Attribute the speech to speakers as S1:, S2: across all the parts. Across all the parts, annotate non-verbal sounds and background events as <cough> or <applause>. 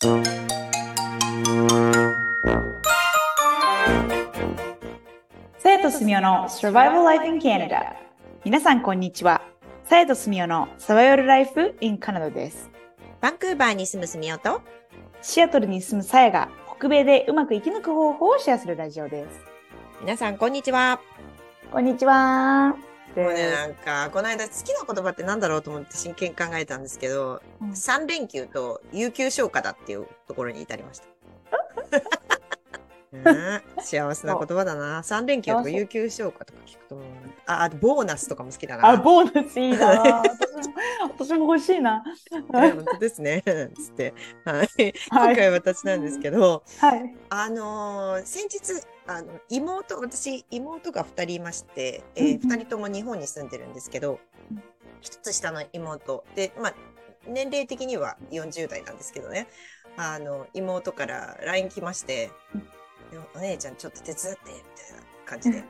S1: さやとすみおの Survival Life in Canada 皆さんこんにちは。さやとすみおの Survival Life in Canada です。
S2: バンクーバーに住むすみおと、
S1: シアトルに住むさやが北米でうまく生き抜く方法をシェアするラジオです。
S2: 皆さんこんにちは。
S1: こんにちは
S2: もうね、なんか、この間好きな言葉ってなんだろうと思って真剣に考えたんですけど、
S1: うん
S2: 3連休と有給消化だっていうところに至りました。<laughs> 幸せな言葉だな。3連休とか有給消化とか聞くと。あ、あとボーナスとかも好きだな。
S1: あボーナスいいな <laughs> <laughs> 私も欲しいな
S2: はい本当ですね。つって。はい。今回私なんですけど、
S1: はい
S2: あのー先日、あの、妹、私、妹が二人いまして、えー
S1: うんうん
S2: 二人とも日本に住んでるんですけど
S1: うん、
S2: 一つ下の妹。で、まあ、年齢的には40代なんですけどね。あの、妹から LINE 来まして
S1: うん、
S2: お姉ちゃんちょっと手伝って、みたいな感じで。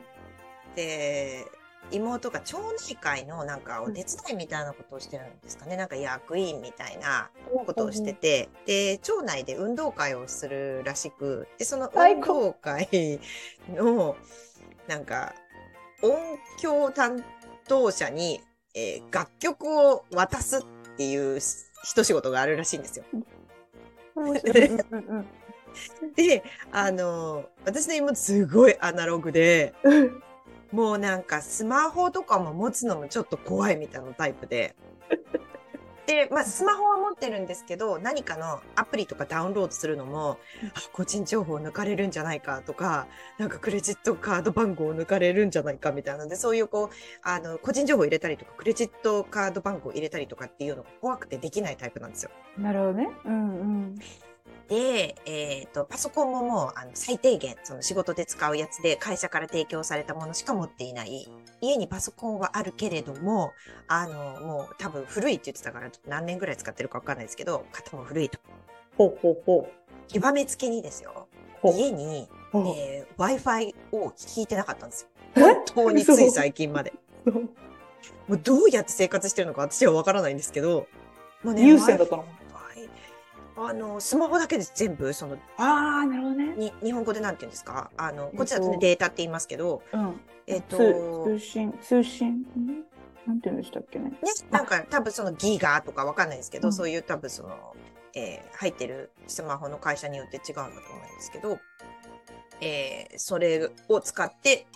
S2: で、妹が町内会のなんかお手伝いみたいなことをしてるんですかね。なんか役員みたいなことをしてて、で、町内で運動会をするらしく、で、その運動会の、なんか、音響担当者に、えー楽曲を渡すっていう一仕事があるらしいんですよ。
S1: うんうんうん。<laughs>
S2: で、あの、私の妹すごいアナログで、
S1: うん
S2: もうなんかスマホとかも持つのもちょっと怖いみたいなタイプで。<laughs> で、まあスマホは持ってるんですけど、何かのアプリとかダウンロードするのも、あ個人情報を抜かれるんじゃないかとか、なんかクレジットカード番号を抜かれるんじゃないかみたいなので、そういうこう、あの、個人情報を入れたりとか、クレジットカード番号を入れたりとかっていうのが怖くてできないタイプなんですよ。
S1: なるほどねうんうん
S2: で、えっ、と、パソコンももう、あの、最低限、その仕事で使うやつで、会社から提供されたものしか持っていない。家にパソコンはあるけれども、あの、もう多分古いって言ってたから、何年ぐらい使ってるかわかんないですけど、型も古いと。
S1: ほうほうほう
S2: 極めつけにですよ。家に、えー Wi-Fi を聞いてなかったんですよ。
S1: え？
S2: 本当につい最近まで。もうどうやって生活してるのか私はわからないんですけど、もうね、
S1: 有線だったの？
S2: あの、スマホだけで全部、その、
S1: ああなるほどね。
S2: に、日本語でなんて言うんですか？あの、こっちだとね、
S1: えっと
S2: データって言いますけど、
S1: うん。
S2: えっと、
S1: 通通信通信？んなんて言うんでしたっけね？
S2: ね、なんか多分そのギガとかわかんないですけど、
S1: うん。
S2: そういう多分その、えー入ってるスマホの会社によって違うんだと思うんですけど、えーそれを使って、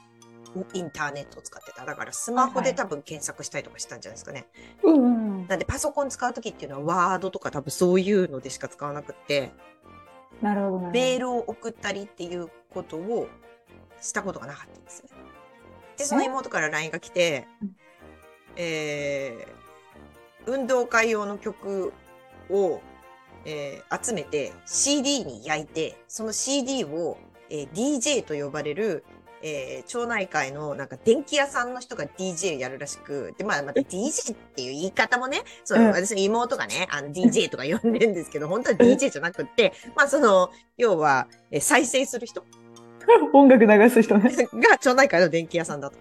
S2: インターネットを使ってた。だからスマホで多分検索したりとかしたんじゃないですかね。
S1: うんうん
S2: なんでパソコン使うときっていうのはワードとか多分そういうのでしか使わなくって、
S1: なるほどなるほど。
S2: メールを送ったりっていうことをしたことがなかったんですよね。で、その妹から LINE が来て
S1: うん、
S2: えー、運動会用の曲を、えー集めて CD に焼いて、その CD を、えー DJ と呼ばれる、えー町内会のなんか電気屋さんの人が DJ やるらしく、で、まあまた DJ っていう言い方もね、そう、
S1: うん。
S2: 私の妹がね、あの DJ とか呼んでるんですけど、本当は DJ じゃなくって、まあその、要は、えー再生する人？<laughs>
S1: 音楽流す人ね。<laughs>
S2: が町内会の電気屋さんだと。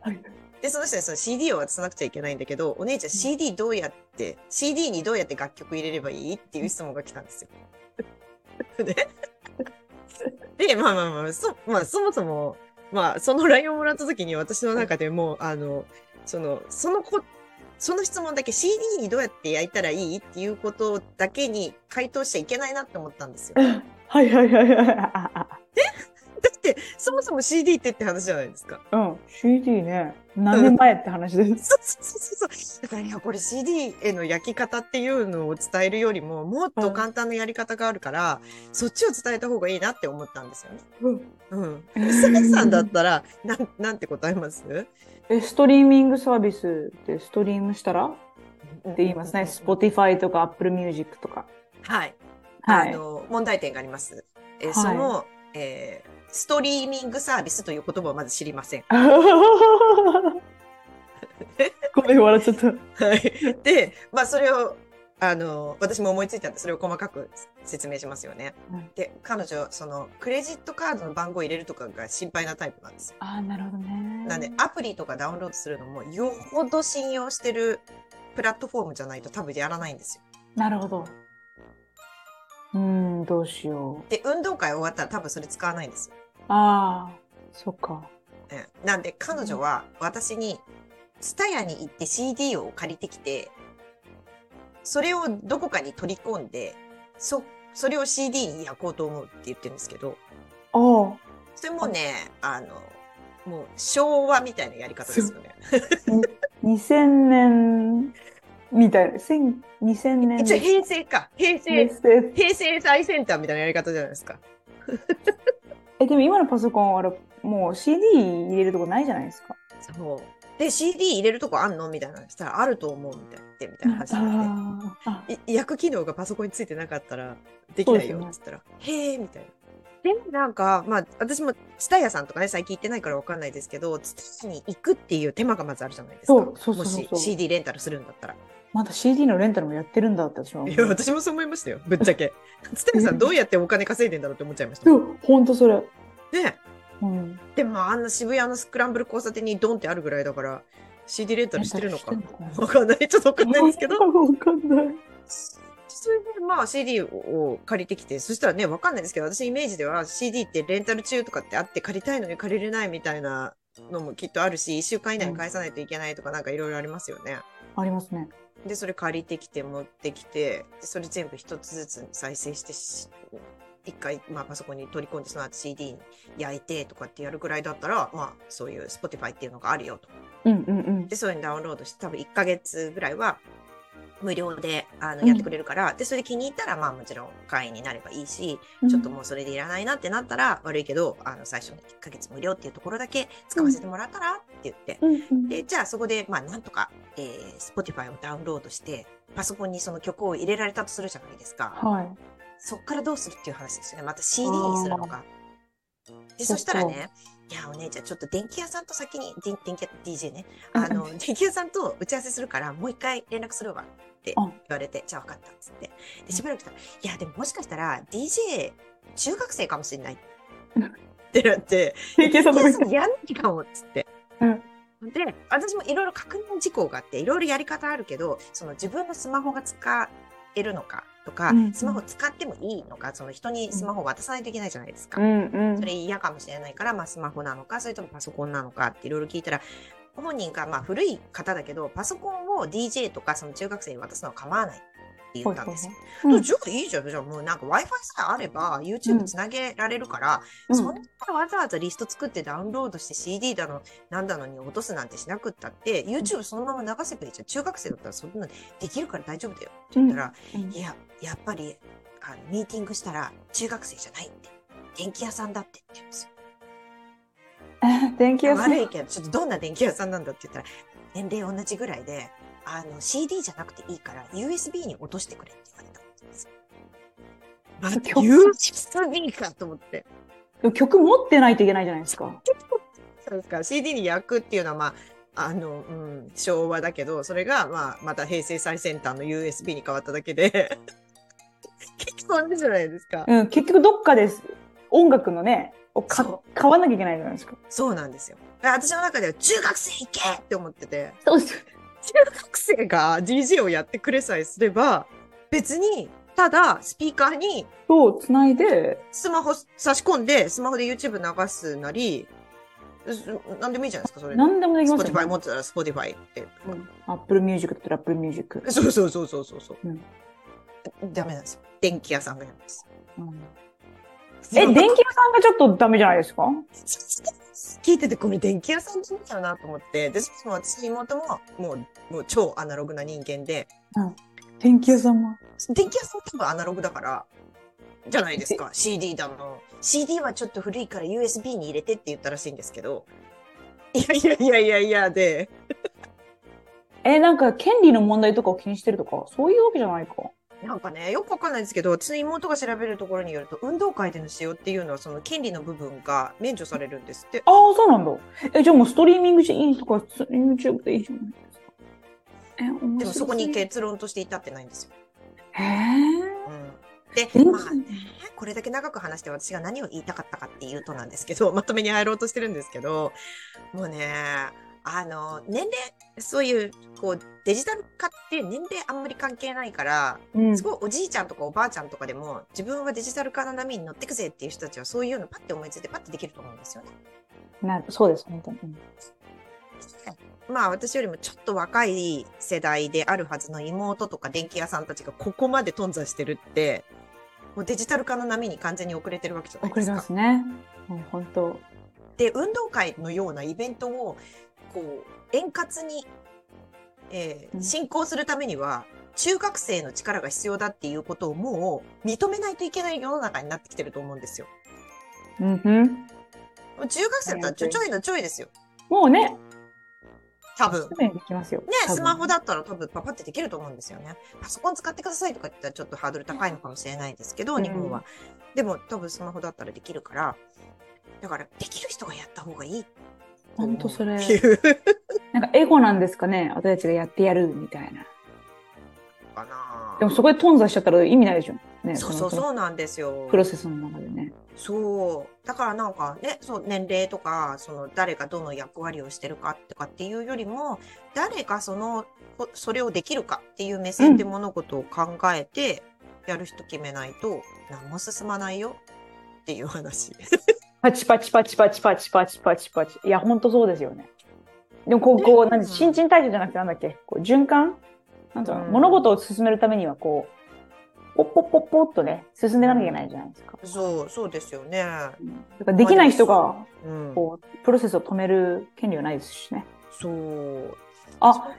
S1: はい。
S2: で、その人にその CD を渡さなくちゃいけないんだけど、お姉ちゃん CD どうやって、CD にどうやって楽曲入れればいいっていう質問が来たんですよ。で、<laughs> で、まあまあまあ、そ、まあそもそも、まあその LINE をもらった時に私の中でも、あの、その、そのこ、その質問だけ CD にどうやって焼いたらいいっていうことだけに回答しちゃいけないなって思ったんですよ。<laughs>
S1: はいはいはいはい、
S2: そもそも CD ってって話じゃないですか。
S1: あうん CD ね何年前って話です <laughs>
S2: そうそうそうそう。だからいや、これ CD への焼き方っていうのを伝えるよりも、もっと簡単なやり方があるから、そっちを伝えた方がいいなって思ったんですよね。
S1: うん
S2: うん。娘さんだったら、なん、なんて答えます？
S1: えストリーミングサービスでストリームしたら？って言いますね Spotify とか Apple Music とか
S2: はい。
S1: はい
S2: あの、問題点があります。えー
S1: はい
S2: その、えーストリーミングサービスという言葉をまず知りません。<laughs>
S1: ごめん笑っちゃった
S2: はい。で、まあそれを、あの、私も思いついたんで、それを細かく説明しますよね。
S1: はい
S2: で、彼女、その、クレジットカードの番号を入れるとかが心配なタイプなんですよ。
S1: ああなるほどね
S2: なんで、アプリとかダウンロードするのも、よほど信用してるプラットフォームじゃないと多分やらないんですよ。
S1: なるほどうん、どうしよう。
S2: で、運動会終わったら多分それ使わないんですよ。
S1: ああ、そっか。
S2: うんなんで彼女は私に、スタヤに行って CD を借りてきて、それをどこかに取り込んで、そ、それを CD に焼こうと思うって言ってるんですけど、
S1: ああ、
S2: それもね、あの、もう昭和みたいなやり方ですよね。
S1: 2000 <laughs> 年みたいな。千2000年。
S2: 一応平成か。平
S1: 平
S2: 成、
S1: 成
S2: 平成最先端みたいなやり方じゃないですか。<laughs>
S1: え、でも今のパソコン、あれ、もう CD 入れるとこないじゃないですか。
S2: そう。で、CD 入れるとこあんのみたいな。したら、あると思うみたいな。みたいな話になって。
S1: ああ、
S2: い焼く機能がパソコンについてなかったらできないよっつったら、へえみたいな。でもなんか、まあ、私も、ツタヤさんとかね、最近行ってないからわかんないですけど、ツタヤに行くっていう手間がまずあるじゃないですか。
S1: そうそうそうそう
S2: もし CD レンタルするんだったら。
S1: まだ CD のレンタルもやってるんだって私は。
S2: いや、私もそう思いましたよ。ぶっちゃけ。ツタヤさんどうやってお金稼いでんだろうって思っちゃいましたもん。
S1: そう、ほんとそれ。
S2: ね
S1: うん。
S2: でもあんな渋谷のスクランブル交差点にドンってあるぐらいだから、CD レンタルしてるのかわかんない。ちょっとわかんないですけど。
S1: わかんない。
S2: それでまあ CD を借りてきて、そしたらね、わかんないですけど、私イメージでは CD ってレンタル中とかってあって借りたいのに借りれないみたいなのもきっとあるし、1週間以内に返さないといけないとかなんかいろいろありますよね。
S1: ありますね。
S2: で、それ借りてきて持ってきて、でそれ全部一つずつ再生してし、一回、まあ、パソコンに取り込んで、その後 CD に焼いてとかってやるぐらいだったら、まあ、そういう Spotify っていうのがあるよと。
S1: うんうんうん。
S2: で、そういうのダウンロードして、多分1ヶ月ぐらいは無料であの
S1: うん
S2: やってくれるから、で、それ気に入ったら、まあもちろん会員になればいいし、ちょっともうそれでいらないなってなったら悪いけど、あの、最初の1ヶ月無料っていうところだけ使わせてもらったらって言って、
S1: うんうん。
S2: で、じゃあそこで、まあなんとか、えー、Spotify をダウンロードして、パソコンにその曲を入れられたとするじゃないですか。
S1: はい。
S2: そっからどうするっていう話ですよね。また CD にするのか。で、そしたらね、いや、お姉ちゃん、ちょっと電気屋さんと先に、電電気屋、DJ ね。あの、電気屋さんと打ち合わせするから、もう一回連絡するわって
S1: うん
S2: 言われて、じゃあ分かったっつって。で、しばらくしたら、いや、でももしかしたら、DJ、中学生かもしれない。ってなって、電気屋さんやんないかもっつって。
S1: うん
S2: で、私もいろいろ確認事項があって、いろいろやり方あるけど、その自分のスマホが使えるのかとか、
S1: うん
S2: スマホ使ってもいいのか、その人にスマホを渡さないといけないじゃないですか。
S1: うんうん
S2: そ。れ嫌かもしれないから、まあスマホなのか、それともパソコンなのかっていろいろ聞いたら、本人がまあ古い方だけど、パソコンを DJ とかその中学生に渡すのは構わないって言ったんですよ。
S1: うん
S2: じゃあいいじゃん。じゃあもうなんか Wi-Fi さえあれば YouTube つなげられるから、
S1: うん
S2: そんなわざわざリスト作ってダウンロードして CD だの、なんだのに落とすなんてしなくったって、YouTube そのまま流せばいいじゃん。中学生だったらそんなできるから大丈夫だよって言ったら、
S1: うん
S2: いや、やっぱり、あの、ミーティングしたら中学生じゃないって。電気屋さんだってって言うんですよ。<laughs>
S1: 電気屋さん。
S2: 悪いけど、ちょっとどんな電気屋さんなんだって言ったら、年齢同じぐらいで、あの、CD じゃなくていいから、USB に落としてくれって言われたんです USB かと思って。
S1: 曲持ってないといけないじゃないですか。
S2: そうですか。CD に焼くっていうのは、まあ、あの、うん、昭和だけど、それが、まあ、また平成最先端の USB に変わっただけで、<laughs> 結構あるじゃないですか。
S1: うん、結局どっかです。音楽のね、を買わなきゃいけないじゃないですか。
S2: そうなんですよ。私の中では中学生行けって思ってて、
S1: そうです。
S2: 中学生が DJ をやってくれさえすれば、別に、ただ、スピーカーに
S1: そう、つないで、
S2: スマホ差し込んで、スマホで YouTube 流すなり、すなんでもいいじゃないですか、それ。
S1: 何でもできますよ、
S2: Spotify 持ってたら Spotify って。
S1: うん。Apple Music だったら Apple Music。
S2: そうそうそうそうそうそう。
S1: ん
S2: ダメなんですよ。電気屋さんがやるんです。
S1: うんえ、電気屋さんがちょっとダメじゃないですか？
S2: 聞いててこれ電気屋さんだよなと思って、で、そも私の妹ももう、もう超アナログな人間で、
S1: 電気屋さんは。
S2: 電気屋さん多分アナログだから、じゃないですか。<laughs> CD だの。CD はちょっと古いから USB に入れてって言ったらしいんですけど、いやいやいやいやいやで、
S1: え、なんか権利の問題とかを気にしてるとか、そういうわけじゃないか。
S2: なんかね、よくわかんないですけど、私の妹が調べるところによると、運動会での使用っていうのは、その権利の部分が免除されるんですって。
S1: ああ、そうなんだ。え、じゃあもうストリーミングしていいとか、YouTube でいいじゃないですか。え、
S2: でもそこに
S1: へ
S2: 結論として至ってないんですよ。
S1: え。
S2: うん。で、まあね、これだけ長く話して私が何を言いたかったかっていうとなんですけど、まとめに入ろうとしてるんですけど、もうね、あの、年齢、そういう、こう、デジタル化って年齢あんまり関係ないから、
S1: うん
S2: すごいおじいちゃんとかおばあちゃんとかでも、自分はデジタル化の波に乗ってくぜっていう人たちは、そういうのパッて思いついてパッてできると思うんですよね。
S1: なそうです、本当に。うん
S2: まあ私よりもちょっと若い世代であるはずの妹とか電気屋さんたちがここまで頓挫してるって、もうデジタル化の波に完全に遅れてるわけじゃない
S1: 遅れて
S2: ですか。
S1: ますね。もう本当。
S2: で、運動会のようなイベントを、こう、円滑に、えー
S1: うん
S2: 進行するためには、中学生の力が必要だっていうことをもう認めないといけない世の中になってきてると思うんですよ。
S1: うんふん。
S2: 中学生だったらちょちょいのちょいですよ。
S1: もうね、
S2: 多分。ね、スマホだったら多分パパってできると思うんですよね。パソコン使ってくださいとか言ったらちょっとハードル高いのかもしれないですけど、
S1: うん
S2: 日本は。でも多分スマホだったらできるから、だからできる人がやった方がいい。
S1: ほんとそれなんかエゴなんですかね？私たちがやってやるみたいな。
S2: かな
S1: でもそこで頓挫しちゃったら意味ないでしょ。ね、
S2: そうそう
S1: の
S2: そうなんですよ
S1: プ。ロセスの中でね。
S2: そう。だからなんかね、そう、年齢とか、その誰がどの役割をしてるかとかっていうよりも、誰がその、こそれをできるかっていう目線で物事を考えて、やる人決めないと、何も進まないよっていう話。
S1: パチパチパチパチパチパチパチパチ。いや、ほんとそうですよね。でもこう、こう、なんで新陳代謝じゃなくてなんだっけ？こう循環？なんていう
S2: ん
S1: 物事を進めるためにはこう、ポッポッポッポッとね、進んでいかなきゃいけないじゃないですか。
S2: そう、そうですよね。
S1: うんだからできない人が、
S2: うん。
S1: こう、プロセスを止める権利はないですしね。
S2: そう。
S1: あ、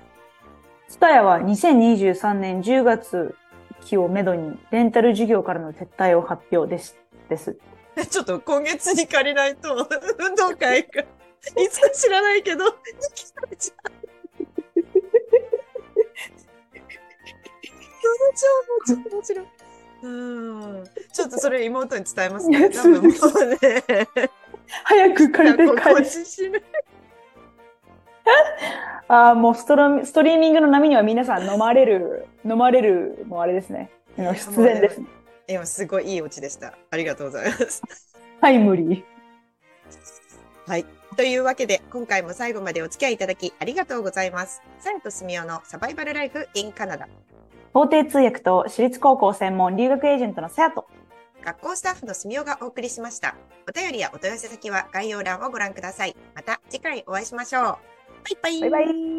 S1: ツタヤは2023年10月期をめどに、レンタル事業からの撤退を発表です。です。<laughs>
S2: ちょっと今月に借りないと、<laughs> 運動会が、いつか知らないけど、できたじゃん。どの情報ちょっと面白い。うん。ちょっとそれ妹に伝えますね。多分もうね、
S1: 早く借りて帰る。<laughs> ああ、もうストロストリーミングの波には皆さん飲まれる、飲まれる、もうあれですね。必然ですね。
S2: 今すごいいいオチでした。ありがとうございます。
S1: タイムリー。
S2: はい。というわけで、今回も最後までお付き合いいただきありがとうございます。さやとすみおのサバイバルライフ in カナダ。
S1: 法廷通訳と私立高校専門留学エージェントのさやと。
S2: 学校スタッフのすみおがお送りしました。お便りやお問い合わせ先は概要欄をご覧ください。また次回お会いしましょう。バイバイ。
S1: バイバイ。